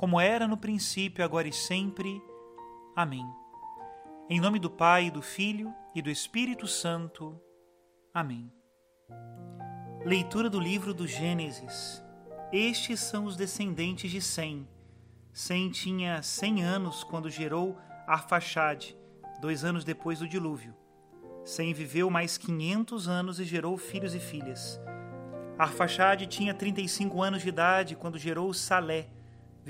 como era no princípio, agora e sempre. Amém. Em nome do Pai, do Filho e do Espírito Santo. Amém. Leitura do livro do Gênesis. Estes são os descendentes de Sem. Sem tinha cem anos quando gerou Arfaxade, dois anos depois do dilúvio. Sem viveu mais quinhentos anos e gerou filhos e filhas. Arfaxade tinha trinta e cinco anos de idade quando gerou Salé,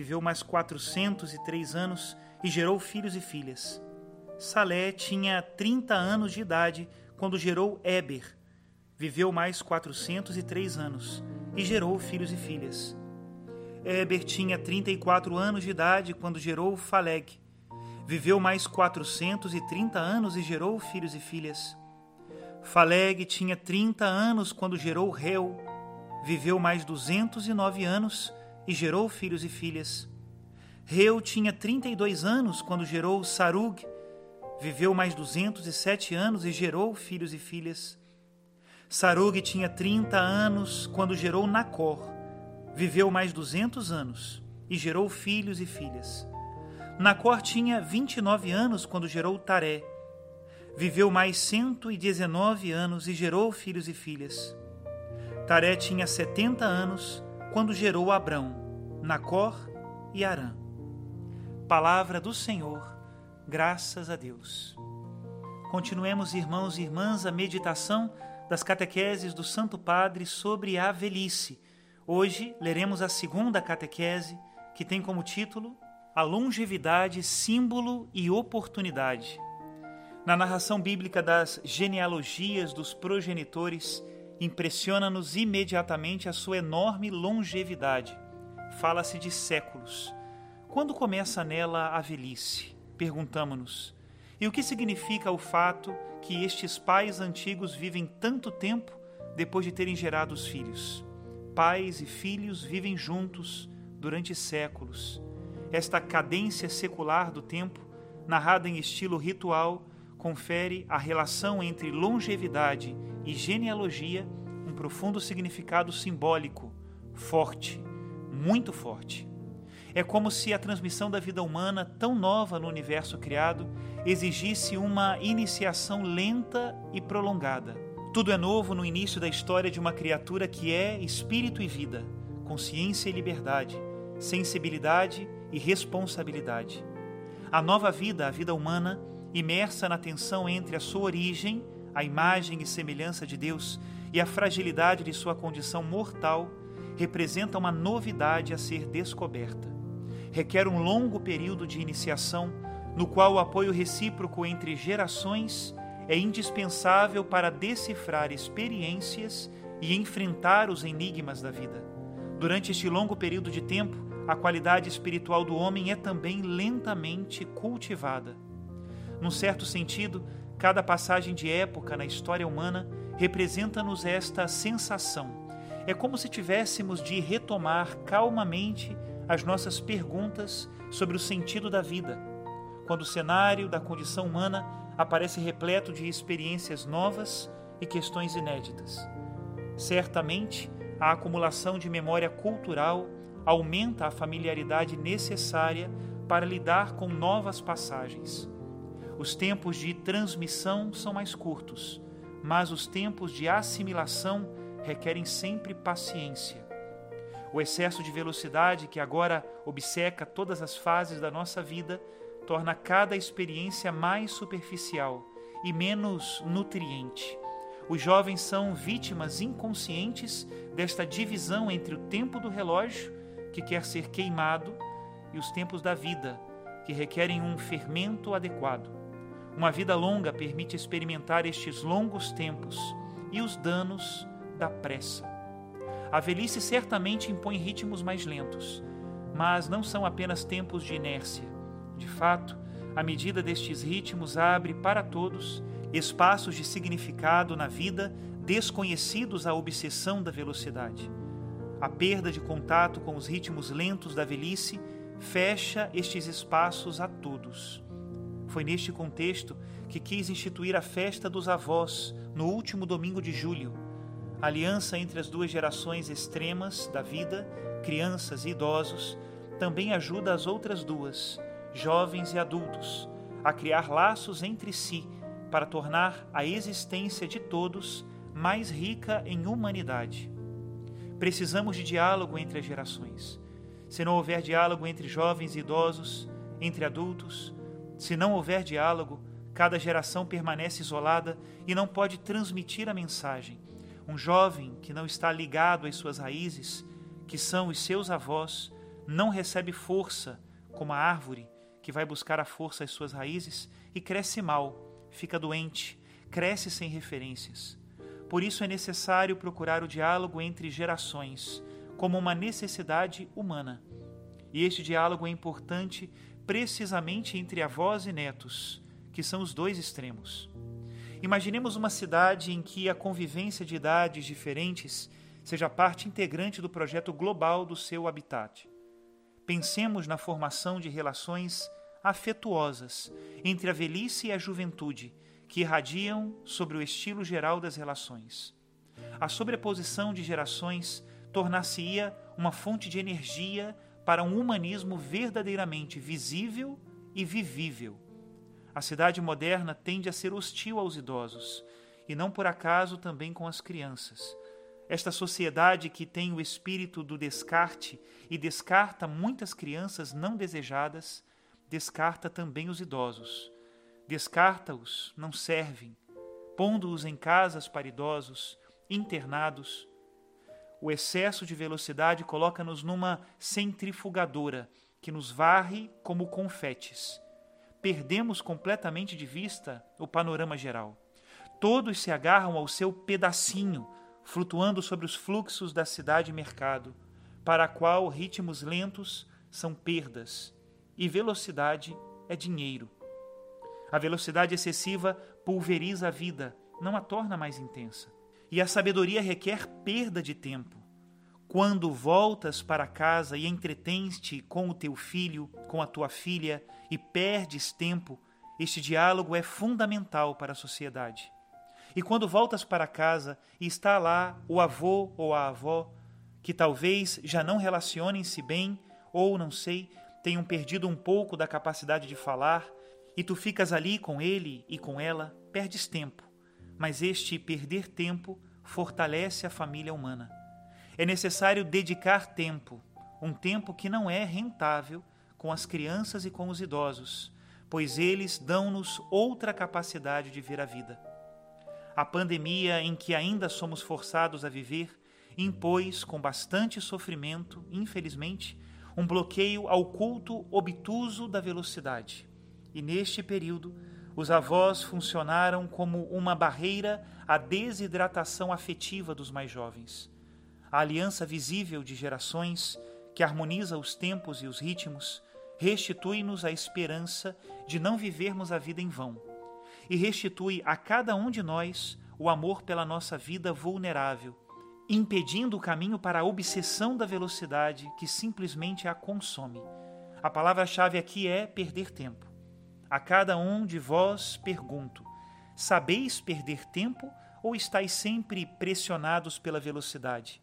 viveu mais 403 anos e gerou filhos e filhas. Salé tinha 30 anos de idade quando gerou Éber. Viveu mais 403 anos e gerou filhos e filhas. Éber tinha 34 anos de idade quando gerou Faleg. Viveu mais 430 anos e gerou filhos e filhas. Faleg tinha 30 anos quando gerou Reu. Viveu mais 209 anos e gerou filhos e filhas. Reu tinha 32 anos quando gerou Sarug, viveu mais 207 anos e gerou filhos e filhas. Sarug tinha 30 anos quando gerou Nacor, viveu mais 200 anos e gerou filhos e filhas. Nacor tinha 29 anos quando gerou Taré, viveu mais 119 anos e gerou filhos e filhas. Taré tinha 70 anos quando gerou Abrão, Nacor e Arã. Palavra do Senhor, graças a Deus. Continuemos, irmãos e irmãs, a meditação das catequeses do Santo Padre sobre a velhice. Hoje leremos a segunda catequese, que tem como título A longevidade, símbolo e oportunidade. Na narração bíblica das genealogias dos progenitores, impressiona-nos imediatamente a sua enorme longevidade. Fala-se de séculos. Quando começa nela a velhice? Perguntamos-nos. E o que significa o fato que estes pais antigos vivem tanto tempo depois de terem gerado os filhos? Pais e filhos vivem juntos durante séculos. Esta cadência secular do tempo, narrada em estilo ritual, confere à relação entre longevidade e genealogia um profundo significado simbólico, forte, muito forte. É como se a transmissão da vida humana, tão nova no universo criado, exigisse uma iniciação lenta e prolongada. Tudo é novo no início da história de uma criatura que é espírito e vida, consciência e liberdade, sensibilidade e responsabilidade. A nova vida, a vida humana, imersa na tensão entre a sua origem, a imagem e semelhança de Deus, e a fragilidade de sua condição mortal, representa uma novidade a ser descoberta. Requer um longo período de iniciação, no qual o apoio recíproco entre gerações é indispensável para decifrar experiências e enfrentar os enigmas da vida. Durante este longo período de tempo, a qualidade espiritual do homem é também lentamente cultivada. Num certo sentido, cada passagem de época na história humana representa-nos esta sensação. É como se tivéssemos de retomar calmamente as nossas perguntas sobre o sentido da vida, quando o cenário da condição humana aparece repleto de experiências novas e questões inéditas. Certamente, a acumulação de memória cultural aumenta a familiaridade necessária para lidar com novas passagens. Os tempos de transmissão são mais curtos, mas os tempos de assimilação requerem sempre paciência. O excesso de velocidade que agora obceca todas as fases da nossa vida torna cada experiência mais superficial e menos nutriente. Os jovens são vítimas inconscientes desta divisão entre o tempo do relógio, que quer ser queimado, e os tempos da vida, que requerem um fermento adequado. Uma vida longa permite experimentar estes longos tempos e os danos da pressa. A velhice certamente impõe ritmos mais lentos, mas não são apenas tempos de inércia. De fato, a medida destes ritmos abre para todos espaços de significado na vida desconhecidos à obsessão da velocidade. A perda de contato com os ritmos lentos da velhice fecha estes espaços a todos. Foi neste contexto que quis instituir a festa dos avós no último domingo de julho aliança entre as duas gerações extremas da vida, crianças e idosos, também ajuda as outras duas, jovens e adultos, a criar laços entre si para tornar a existência de todos mais rica em humanidade. Precisamos de diálogo entre as gerações. Se não houver diálogo entre jovens e idosos, entre adultos, se não houver diálogo, cada geração permanece isolada e não pode transmitir a mensagem um jovem que não está ligado às suas raízes, que são os seus avós, não recebe força como a árvore que vai buscar a força às suas raízes e cresce mal, fica doente, cresce sem referências. Por isso é necessário procurar o diálogo entre gerações como uma necessidade humana. E este diálogo é importante precisamente entre avós e netos, que são os dois extremos. Imaginemos uma cidade em que a convivência de idades diferentes seja parte integrante do projeto global do seu habitat. Pensemos na formação de relações afetuosas entre a velhice e a juventude, que irradiam sobre o estilo geral das relações. A sobreposição de gerações tornar-se-ia uma fonte de energia para um humanismo verdadeiramente visível e vivível a cidade moderna tende a ser hostil aos idosos, e não por acaso também com as crianças. Esta sociedade que tem o espírito do descarte e descarta muitas crianças não desejadas, descarta também os idosos. Descarta-os, não servem, pondo-os em casas para idosos, internados. O excesso de velocidade coloca-nos numa centrifugadora que nos varre como confetes perdemos completamente de vista o panorama geral. Todos se agarram ao seu pedacinho, flutuando sobre os fluxos da cidade-mercado, para a qual ritmos lentos são perdas e velocidade é dinheiro. A velocidade excessiva pulveriza a vida, não a torna mais intensa. E a sabedoria requer perda de tempo. Quando voltas para casa e entretens-te com o teu filho, com a tua filha, e perdes tempo, este diálogo é fundamental para a sociedade. E quando voltas para casa e está lá o avô ou a avó, que talvez já não relacionem-se bem, ou não sei, tenham perdido um pouco da capacidade de falar, e tu ficas ali com ele e com ela, perdes tempo. Mas este perder tempo fortalece a família humana é necessário dedicar tempo, um tempo que não é rentável com as crianças e com os idosos, pois eles dão-nos outra capacidade de ver a vida. A pandemia em que ainda somos forçados a viver impôs, com bastante sofrimento, infelizmente, um bloqueio ao culto obtuso da velocidade. E neste período, os avós funcionaram como uma barreira à desidratação afetiva dos mais jovens a aliança visível de gerações que harmoniza os tempos e os ritmos, restitui-nos a esperança de não vivermos a vida em vão e restitui a cada um de nós o amor pela nossa vida vulnerável, impedindo o caminho para a obsessão da velocidade que simplesmente a consome. A palavra-chave aqui é perder tempo. A cada um de vós pergunto: sabeis perder tempo ou estáis sempre pressionados pela velocidade?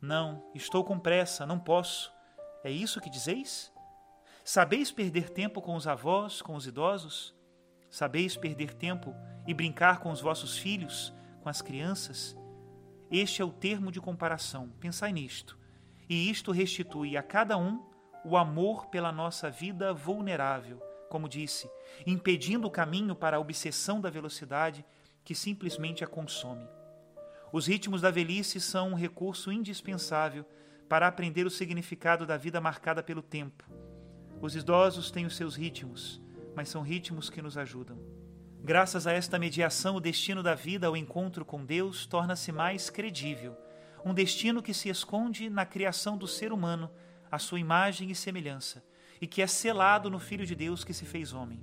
Não, estou com pressa, não posso. É isso que dizeis? Sabeis perder tempo com os avós, com os idosos? Sabeis perder tempo e brincar com os vossos filhos, com as crianças? Este é o termo de comparação. Pensai nisto. E isto restitui a cada um o amor pela nossa vida vulnerável, como disse, impedindo o caminho para a obsessão da velocidade que simplesmente a consome. Os ritmos da velhice são um recurso indispensável para aprender o significado da vida marcada pelo tempo. Os idosos têm os seus ritmos, mas são ritmos que nos ajudam. Graças a esta mediação, o destino da vida ao encontro com Deus torna-se mais credível, um destino que se esconde na criação do ser humano, à sua imagem e semelhança, e que é selado no Filho de Deus que se fez homem.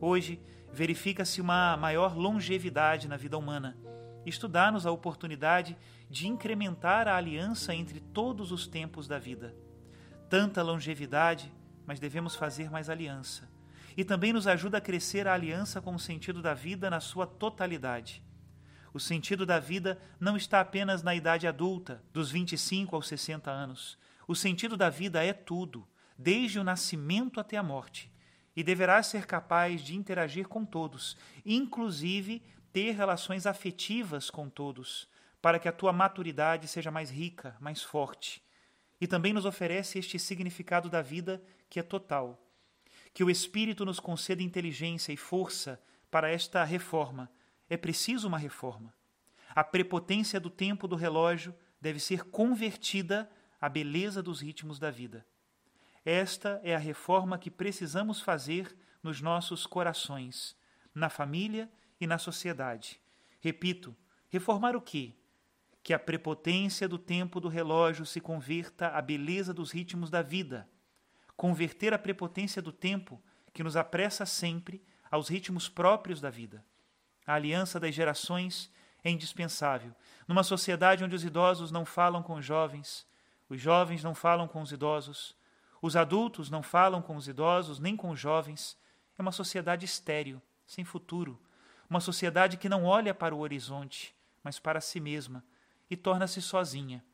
Hoje, verifica-se uma maior longevidade na vida humana. Isto dá-nos a oportunidade de incrementar a aliança entre todos os tempos da vida. Tanta longevidade, mas devemos fazer mais aliança. E também nos ajuda a crescer a aliança com o sentido da vida na sua totalidade. O sentido da vida não está apenas na idade adulta, dos 25 aos 60 anos. O sentido da vida é tudo, desde o nascimento até a morte, e deverás ser capaz de interagir com todos, inclusive ter relações afetivas com todos, para que a tua maturidade seja mais rica, mais forte. E também nos oferece este significado da vida que é total. Que o Espírito nos conceda inteligência e força para esta reforma. É preciso uma reforma. A prepotência do tempo do relógio deve ser convertida à beleza dos ritmos da vida. Esta é a reforma que precisamos fazer nos nossos corações, na família e na sociedade. Repito, reformar o quê? Que a prepotência do tempo do relógio se converta à beleza dos ritmos da vida. Converter a prepotência do tempo, que nos apressa sempre, aos ritmos próprios da vida. A aliança das gerações é indispensável. Numa sociedade onde os idosos não falam com os jovens, os jovens não falam com os idosos, os adultos não falam com os idosos nem com os jovens. É uma sociedade estéril, sem futuro. Uma sociedade que não olha para o horizonte, mas para si mesma e torna-se sozinha.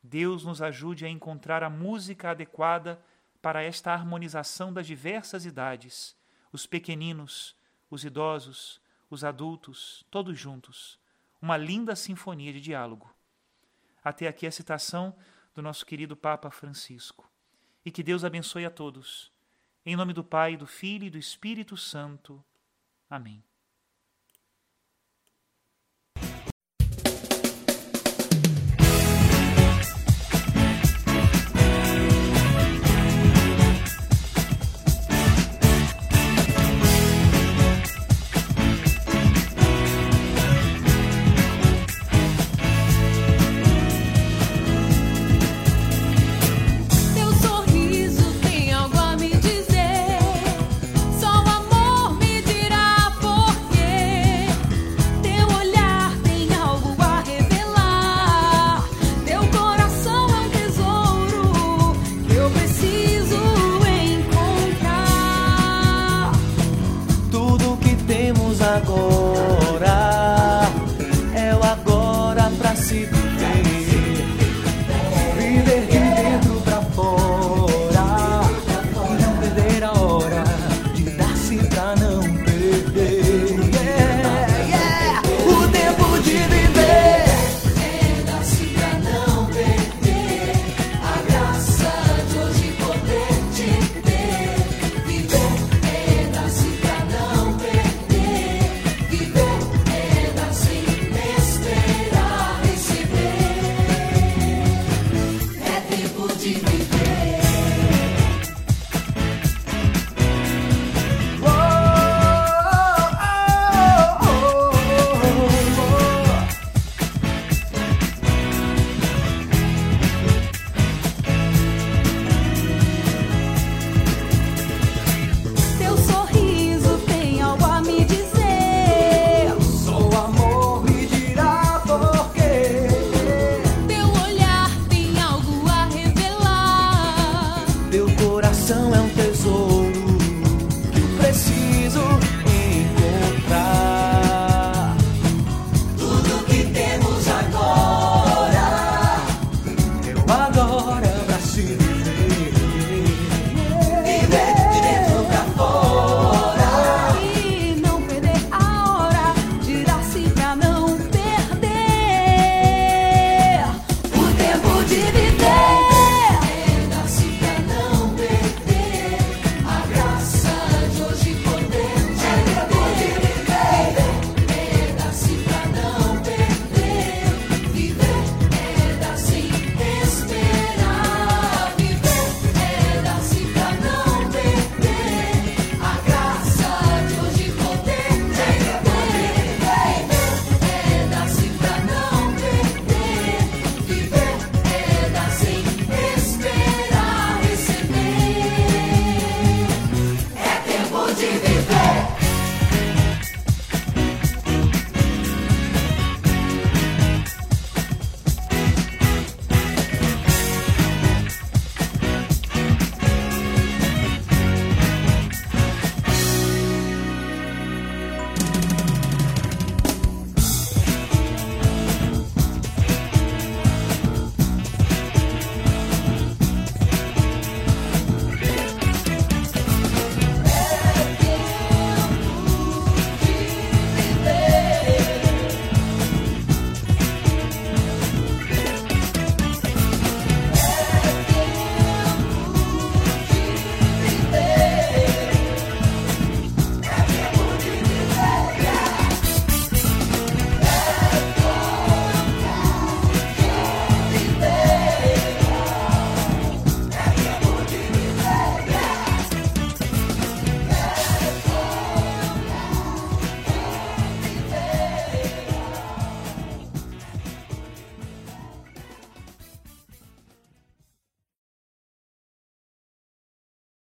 Deus nos ajude a encontrar a música adequada para esta harmonização das diversas idades, os pequeninos, os idosos, os adultos, todos juntos. Uma linda sinfonia de diálogo. Até aqui a citação do nosso querido Papa Francisco e que Deus abençoe a todos. Em nome do Pai, do Filho e do Espírito Santo. Amém.